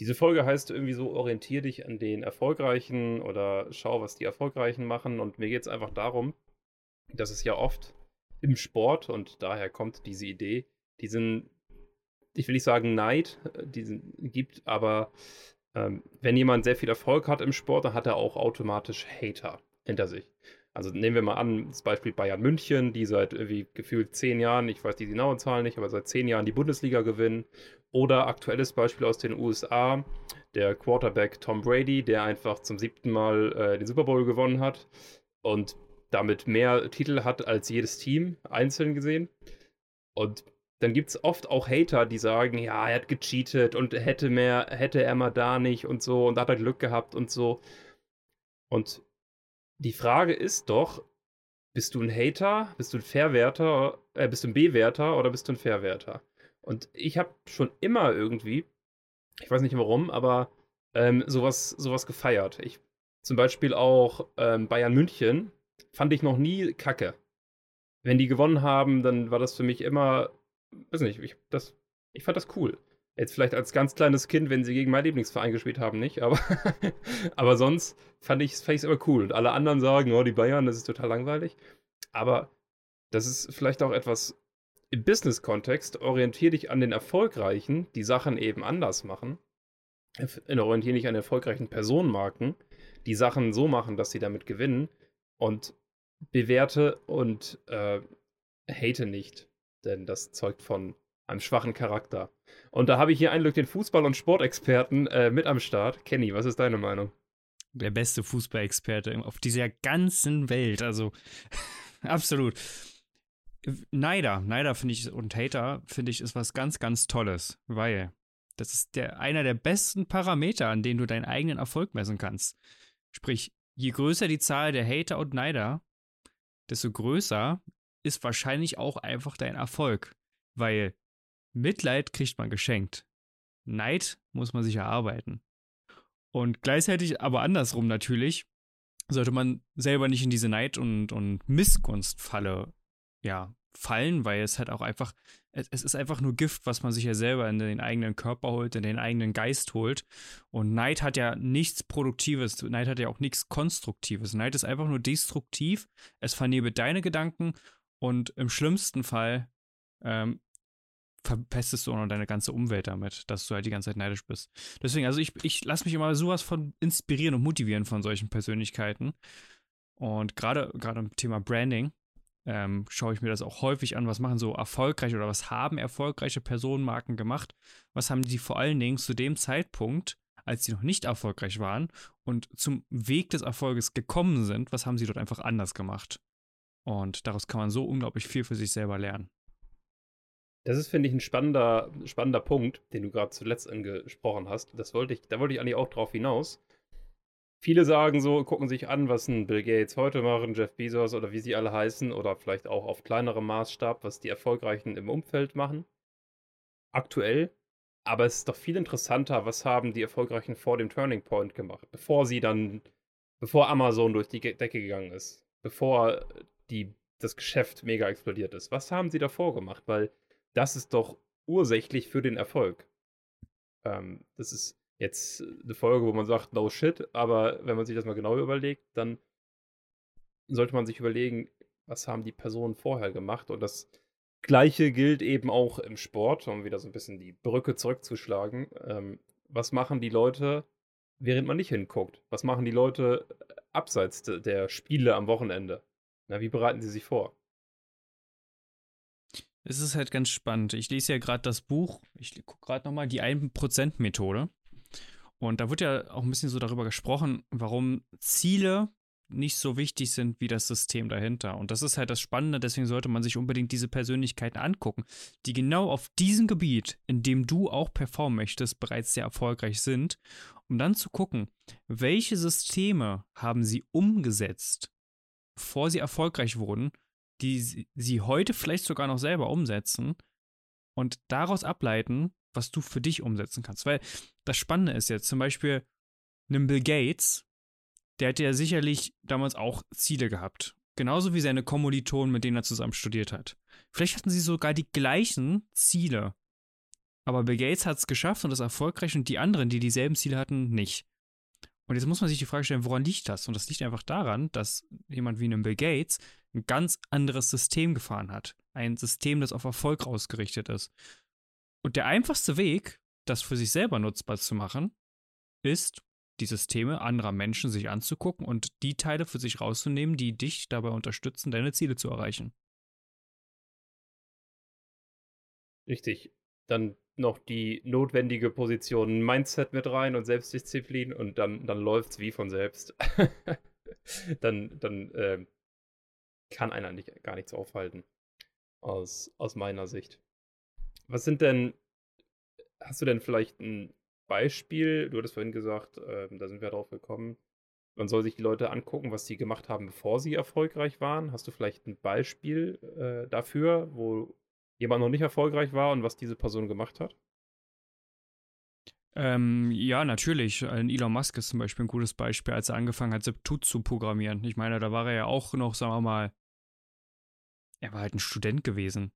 Diese Folge heißt irgendwie so, orientier dich an den Erfolgreichen oder schau, was die Erfolgreichen machen. Und mir geht es einfach darum, dass es ja oft im Sport, und daher kommt diese Idee, diesen, ich will nicht sagen Neid, äh, diesen gibt, aber ähm, wenn jemand sehr viel Erfolg hat im Sport, dann hat er auch automatisch Hater hinter sich. Also nehmen wir mal an, das Beispiel Bayern München, die seit irgendwie gefühlt zehn Jahren, ich weiß die genauen Zahlen nicht, aber seit zehn Jahren die Bundesliga gewinnen. Oder aktuelles Beispiel aus den USA, der Quarterback Tom Brady, der einfach zum siebten Mal äh, den Super Bowl gewonnen hat und damit mehr Titel hat als jedes Team einzeln gesehen. Und dann gibt es oft auch Hater, die sagen, ja, er hat gecheatet und hätte mehr, hätte er mal da nicht und so und hat er Glück gehabt und so. Und die Frage ist doch, bist du ein Hater, bist du ein Verwerter, äh, bist du ein Bewerter oder bist du ein Verwerter? Und ich habe schon immer irgendwie, ich weiß nicht warum, aber ähm, sowas, sowas gefeiert. Ich zum Beispiel auch ähm, Bayern München fand ich noch nie kacke. Wenn die gewonnen haben, dann war das für mich immer, weiß nicht, ich, das, ich fand das cool. Jetzt vielleicht als ganz kleines Kind, wenn sie gegen meinen Lieblingsverein gespielt haben, nicht. Aber, aber sonst fand ich es immer cool. Und alle anderen sagen, oh, die Bayern, das ist total langweilig. Aber das ist vielleicht auch etwas im Business-Kontext. Orientiere dich an den Erfolgreichen, die Sachen eben anders machen. Orientiere dich an erfolgreichen Personenmarken, die Sachen so machen, dass sie damit gewinnen. Und bewerte und äh, hate nicht. Denn das zeugt von einem schwachen Charakter. Und da habe ich hier einen den Fußball- und Sportexperten äh, mit am Start. Kenny, was ist deine Meinung? Der beste Fußballexperte auf dieser ganzen Welt. Also absolut. Neider, Neider finde ich und Hater finde ich ist was ganz, ganz Tolles, weil das ist der, einer der besten Parameter, an denen du deinen eigenen Erfolg messen kannst. Sprich, je größer die Zahl der Hater und Neider, desto größer ist wahrscheinlich auch einfach dein Erfolg. Weil Mitleid kriegt man geschenkt. Neid muss man sich erarbeiten. Und gleichzeitig, aber andersrum natürlich, sollte man selber nicht in diese Neid- und, und Missgunstfalle ja, fallen, weil es halt auch einfach, es, ist einfach nur Gift, was man sich ja selber in den eigenen Körper holt, in den eigenen Geist holt. Und Neid hat ja nichts Produktives, Neid hat ja auch nichts Konstruktives. Neid ist einfach nur destruktiv, es vernebelt deine Gedanken und im schlimmsten Fall ähm, verpestest du auch noch deine ganze Umwelt damit, dass du halt die ganze Zeit neidisch bist. Deswegen, also ich, ich lasse mich immer sowas von inspirieren und motivieren von solchen Persönlichkeiten. Und gerade gerade im Thema Branding ähm, schaue ich mir das auch häufig an, was machen so erfolgreiche oder was haben erfolgreiche Personenmarken gemacht, was haben die vor allen Dingen zu dem Zeitpunkt, als sie noch nicht erfolgreich waren und zum Weg des Erfolges gekommen sind, was haben sie dort einfach anders gemacht. Und daraus kann man so unglaublich viel für sich selber lernen. Das ist, finde ich, ein spannender, spannender Punkt, den du gerade zuletzt angesprochen hast. Das wollte ich, da wollte ich eigentlich auch drauf hinaus. Viele sagen so, gucken sich an, was ein Bill Gates heute machen, Jeff Bezos oder wie sie alle heißen, oder vielleicht auch auf kleinerem Maßstab, was die Erfolgreichen im Umfeld machen. Aktuell. Aber es ist doch viel interessanter, was haben die Erfolgreichen vor dem Turning Point gemacht, bevor sie dann, bevor Amazon durch die Decke gegangen ist, bevor die, das Geschäft mega explodiert ist. Was haben sie davor gemacht? Weil das ist doch ursächlich für den Erfolg. Ähm, das ist jetzt eine Folge, wo man sagt, no shit, aber wenn man sich das mal genau überlegt, dann sollte man sich überlegen, was haben die Personen vorher gemacht und das Gleiche gilt eben auch im Sport, um wieder so ein bisschen die Brücke zurückzuschlagen. Ähm, was machen die Leute, während man nicht hinguckt? Was machen die Leute abseits der Spiele am Wochenende? Na, wie bereiten sie sich vor? Es ist halt ganz spannend. Ich lese ja gerade das Buch, ich gucke gerade nochmal, die 1%-Methode. Und da wird ja auch ein bisschen so darüber gesprochen, warum Ziele nicht so wichtig sind wie das System dahinter. Und das ist halt das Spannende, deswegen sollte man sich unbedingt diese Persönlichkeiten angucken, die genau auf diesem Gebiet, in dem du auch performen möchtest, bereits sehr erfolgreich sind, um dann zu gucken, welche Systeme haben sie umgesetzt, bevor sie erfolgreich wurden die sie heute vielleicht sogar noch selber umsetzen und daraus ableiten, was du für dich umsetzen kannst. Weil das Spannende ist jetzt zum Beispiel, einem Bill Gates, der hat ja sicherlich damals auch Ziele gehabt. Genauso wie seine Kommilitonen, mit denen er zusammen studiert hat. Vielleicht hatten sie sogar die gleichen Ziele. Aber Bill Gates hat es geschafft und ist erfolgreich und die anderen, die dieselben Ziele hatten, nicht. Und jetzt muss man sich die Frage stellen, woran liegt das? Und das liegt einfach daran, dass jemand wie ein Bill Gates ein ganz anderes System gefahren hat. Ein System, das auf Erfolg ausgerichtet ist. Und der einfachste Weg, das für sich selber nutzbar zu machen, ist, die Systeme anderer Menschen sich anzugucken und die Teile für sich rauszunehmen, die dich dabei unterstützen, deine Ziele zu erreichen. Richtig. Dann noch die notwendige Position Mindset mit rein und Selbstdisziplin und dann, dann läuft es wie von selbst. dann dann äh, kann einer nicht, gar nichts aufhalten. Aus, aus meiner Sicht. Was sind denn, hast du denn vielleicht ein Beispiel? Du hattest vorhin gesagt, äh, da sind wir drauf gekommen. Man soll sich die Leute angucken, was sie gemacht haben, bevor sie erfolgreich waren. Hast du vielleicht ein Beispiel äh, dafür, wo jemand noch nicht erfolgreich war und was diese Person gemacht hat? Ähm, ja, natürlich. Elon Musk ist zum Beispiel ein gutes Beispiel, als er angefangen hat, Septut zu programmieren. Ich meine, da war er ja auch noch, sagen wir mal, er war halt ein Student gewesen.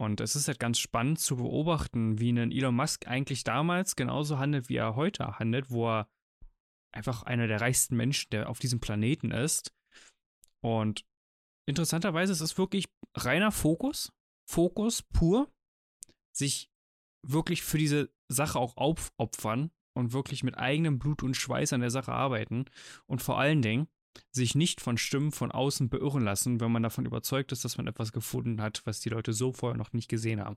Und es ist halt ganz spannend zu beobachten, wie ein Elon Musk eigentlich damals genauso handelt, wie er heute handelt, wo er einfach einer der reichsten Menschen, der auf diesem Planeten ist. Und interessanterweise ist es wirklich reiner Fokus, Fokus pur, sich wirklich für diese Sache auch aufopfern und wirklich mit eigenem Blut und Schweiß an der Sache arbeiten und vor allen Dingen sich nicht von Stimmen von außen beirren lassen, wenn man davon überzeugt ist, dass man etwas gefunden hat, was die Leute so vorher noch nicht gesehen haben.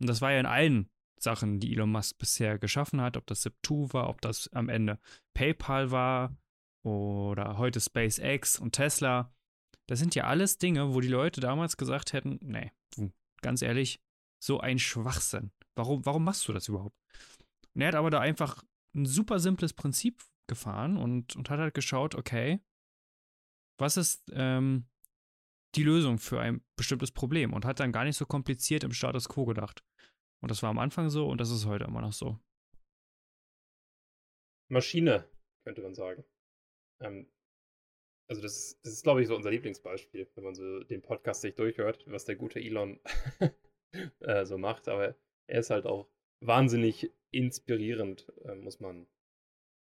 Und das war ja in allen Sachen, die Elon Musk bisher geschaffen hat, ob das Zip2 war, ob das am Ende PayPal war oder heute SpaceX und Tesla. Das sind ja alles Dinge, wo die Leute damals gesagt hätten, nee, ganz ehrlich, so ein Schwachsinn. Warum, warum machst du das überhaupt? Und er hat aber da einfach ein super simples Prinzip gefahren und, und hat halt geschaut, okay, was ist ähm, die Lösung für ein bestimmtes Problem und hat dann gar nicht so kompliziert im Status quo gedacht. Und das war am Anfang so und das ist heute immer noch so. Maschine, könnte man sagen. Ähm, also das ist, das ist, glaube ich, so unser Lieblingsbeispiel, wenn man so den Podcast sich durchhört, was der gute Elon äh, so macht. Aber er ist halt auch wahnsinnig inspirierend, äh, muss man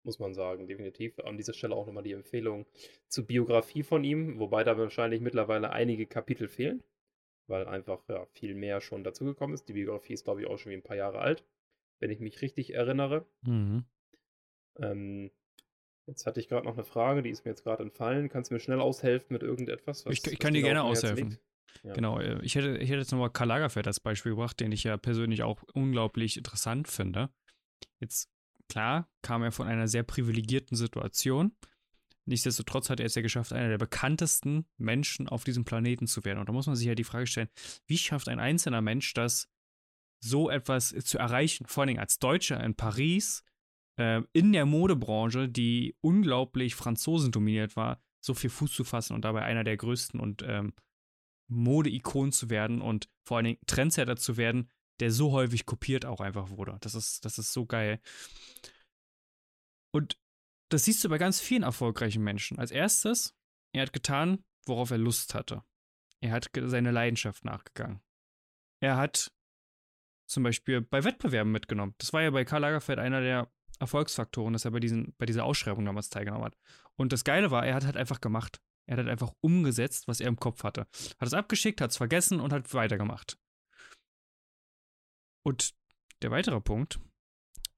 muss man sagen, definitiv. An dieser Stelle auch nochmal die Empfehlung zur Biografie von ihm, wobei da wahrscheinlich mittlerweile einige Kapitel fehlen, weil einfach ja, viel mehr schon dazugekommen ist. Die Biografie ist, glaube ich, auch schon wie ein paar Jahre alt, wenn ich mich richtig erinnere. Mhm. Ähm, jetzt hatte ich gerade noch eine Frage, die ist mir jetzt gerade entfallen. Kannst du mir schnell aushelfen mit irgendetwas? Was, ich, ich kann dir gerne aushelfen. Ja. Genau, äh, ich hätte, ich hätte jetzt nochmal Karl Lagerfeld als Beispiel gebracht, den ich ja persönlich auch unglaublich interessant finde. Jetzt Klar kam er von einer sehr privilegierten Situation. Nichtsdestotrotz hat er es ja geschafft, einer der bekanntesten Menschen auf diesem Planeten zu werden. Und da muss man sich ja die Frage stellen, wie schafft ein einzelner Mensch das, so etwas zu erreichen? Vor allem als Deutscher in Paris, äh, in der Modebranche, die unglaublich Franzosen dominiert war, so viel Fuß zu fassen und dabei einer der größten und ähm, Mode-Ikonen zu werden und vor allen Dingen Trendsetter zu werden, der so häufig kopiert auch einfach wurde. Das ist, das ist so geil. Und das siehst du bei ganz vielen erfolgreichen Menschen. Als erstes, er hat getan, worauf er Lust hatte. Er hat seine Leidenschaft nachgegangen. Er hat zum Beispiel bei Wettbewerben mitgenommen. Das war ja bei Karl Lagerfeld einer der Erfolgsfaktoren, dass er bei, diesen, bei dieser Ausschreibung damals teilgenommen hat. Und das Geile war, er hat halt einfach gemacht. Er hat halt einfach umgesetzt, was er im Kopf hatte. Hat es abgeschickt, hat es vergessen und hat weitergemacht. Und der weitere Punkt,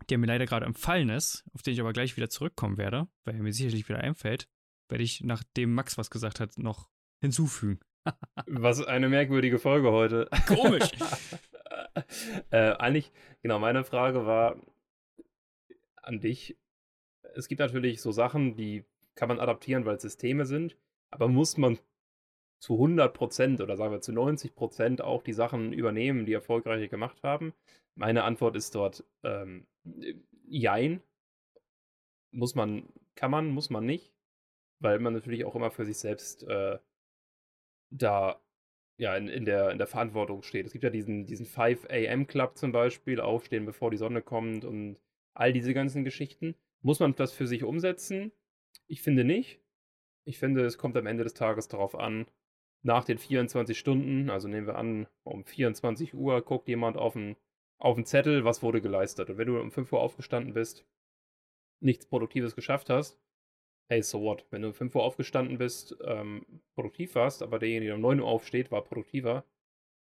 der mir leider gerade empfallen ist, auf den ich aber gleich wieder zurückkommen werde, weil er mir sicherlich wieder einfällt, werde ich, nachdem Max was gesagt hat, noch hinzufügen. was eine merkwürdige Folge heute. Komisch. äh, eigentlich, genau, meine Frage war an dich. Es gibt natürlich so Sachen, die kann man adaptieren, weil es Systeme sind, aber muss man zu 100 Prozent oder sagen wir zu 90 Prozent auch die Sachen übernehmen, die erfolgreiche gemacht haben? Meine Antwort ist dort ähm, Jein. Muss man, kann man, muss man nicht, weil man natürlich auch immer für sich selbst äh, da ja, in, in, der, in der Verantwortung steht. Es gibt ja diesen, diesen 5 AM Club zum Beispiel, aufstehen, bevor die Sonne kommt und all diese ganzen Geschichten. Muss man das für sich umsetzen? Ich finde nicht. Ich finde, es kommt am Ende des Tages darauf an, nach den 24 Stunden, also nehmen wir an, um 24 Uhr guckt jemand auf den auf dem Zettel, was wurde geleistet. Und wenn du um 5 Uhr aufgestanden bist, nichts Produktives geschafft hast, hey, so what? Wenn du um 5 Uhr aufgestanden bist, ähm, produktiv warst, aber derjenige, der um 9 Uhr aufsteht, war produktiver.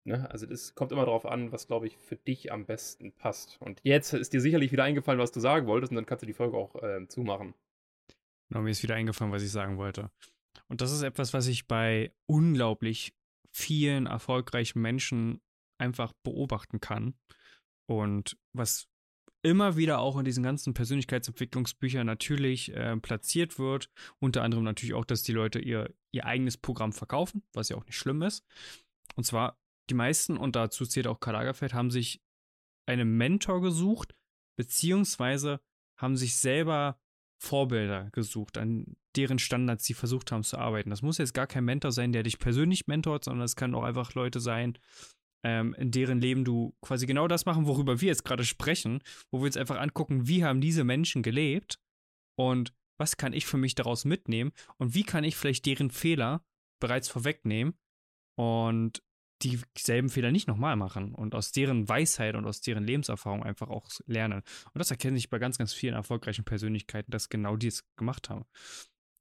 Ne? Also das kommt immer darauf an, was, glaube ich, für dich am besten passt. Und jetzt ist dir sicherlich wieder eingefallen, was du sagen wolltest, und dann kannst du die Folge auch äh, zumachen. Genau, mir ist wieder eingefallen, was ich sagen wollte. Und das ist etwas, was ich bei unglaublich vielen erfolgreichen Menschen einfach beobachten kann. Und was immer wieder auch in diesen ganzen Persönlichkeitsentwicklungsbüchern natürlich äh, platziert wird. Unter anderem natürlich auch, dass die Leute ihr, ihr eigenes Programm verkaufen, was ja auch nicht schlimm ist. Und zwar die meisten, und dazu zählt auch Karl Lagerfeld, haben sich einen Mentor gesucht, beziehungsweise haben sich selber Vorbilder gesucht, an deren Standards sie versucht haben zu arbeiten. Das muss jetzt gar kein Mentor sein, der dich persönlich mentort, sondern es können auch einfach Leute sein, ähm, in deren Leben du quasi genau das machen, worüber wir jetzt gerade sprechen, wo wir uns einfach angucken, wie haben diese Menschen gelebt und was kann ich für mich daraus mitnehmen und wie kann ich vielleicht deren Fehler bereits vorwegnehmen und dieselben Fehler nicht nochmal machen und aus deren Weisheit und aus deren Lebenserfahrung einfach auch lernen. Und das erkenne ich bei ganz, ganz vielen erfolgreichen Persönlichkeiten, dass genau die es gemacht haben.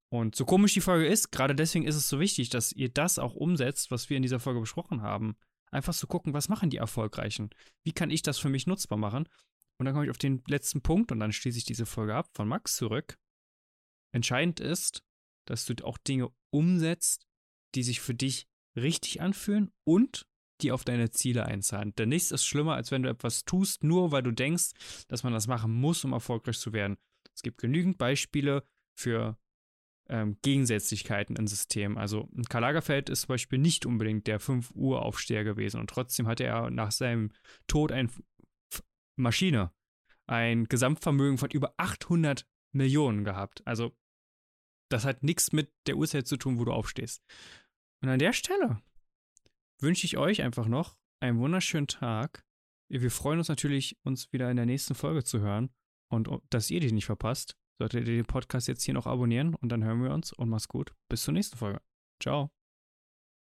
Und so komisch die Folge ist, gerade deswegen ist es so wichtig, dass ihr das auch umsetzt, was wir in dieser Folge besprochen haben. Einfach zu gucken, was machen die Erfolgreichen? Wie kann ich das für mich nutzbar machen? Und dann komme ich auf den letzten Punkt und dann schließe ich diese Folge ab von Max zurück. Entscheidend ist, dass du auch Dinge umsetzt, die sich für dich richtig anfühlen und die auf deine Ziele einzahlen. Denn nichts ist schlimmer, als wenn du etwas tust, nur weil du denkst, dass man das machen muss, um erfolgreich zu werden. Es gibt genügend Beispiele für ähm, Gegensätzlichkeiten im System. Also Karl Lagerfeld ist zum Beispiel nicht unbedingt der 5 Uhr Aufsteher gewesen und trotzdem hatte er nach seinem Tod eine Maschine, ein Gesamtvermögen von über 800 Millionen gehabt. Also das hat nichts mit der Uhrzeit zu tun, wo du aufstehst. Und an der Stelle wünsche ich euch einfach noch einen wunderschönen Tag. Wir freuen uns natürlich, uns wieder in der nächsten Folge zu hören und dass ihr die nicht verpasst. Solltet ihr den Podcast jetzt hier noch abonnieren und dann hören wir uns und macht's gut. Bis zur nächsten Folge. Ciao.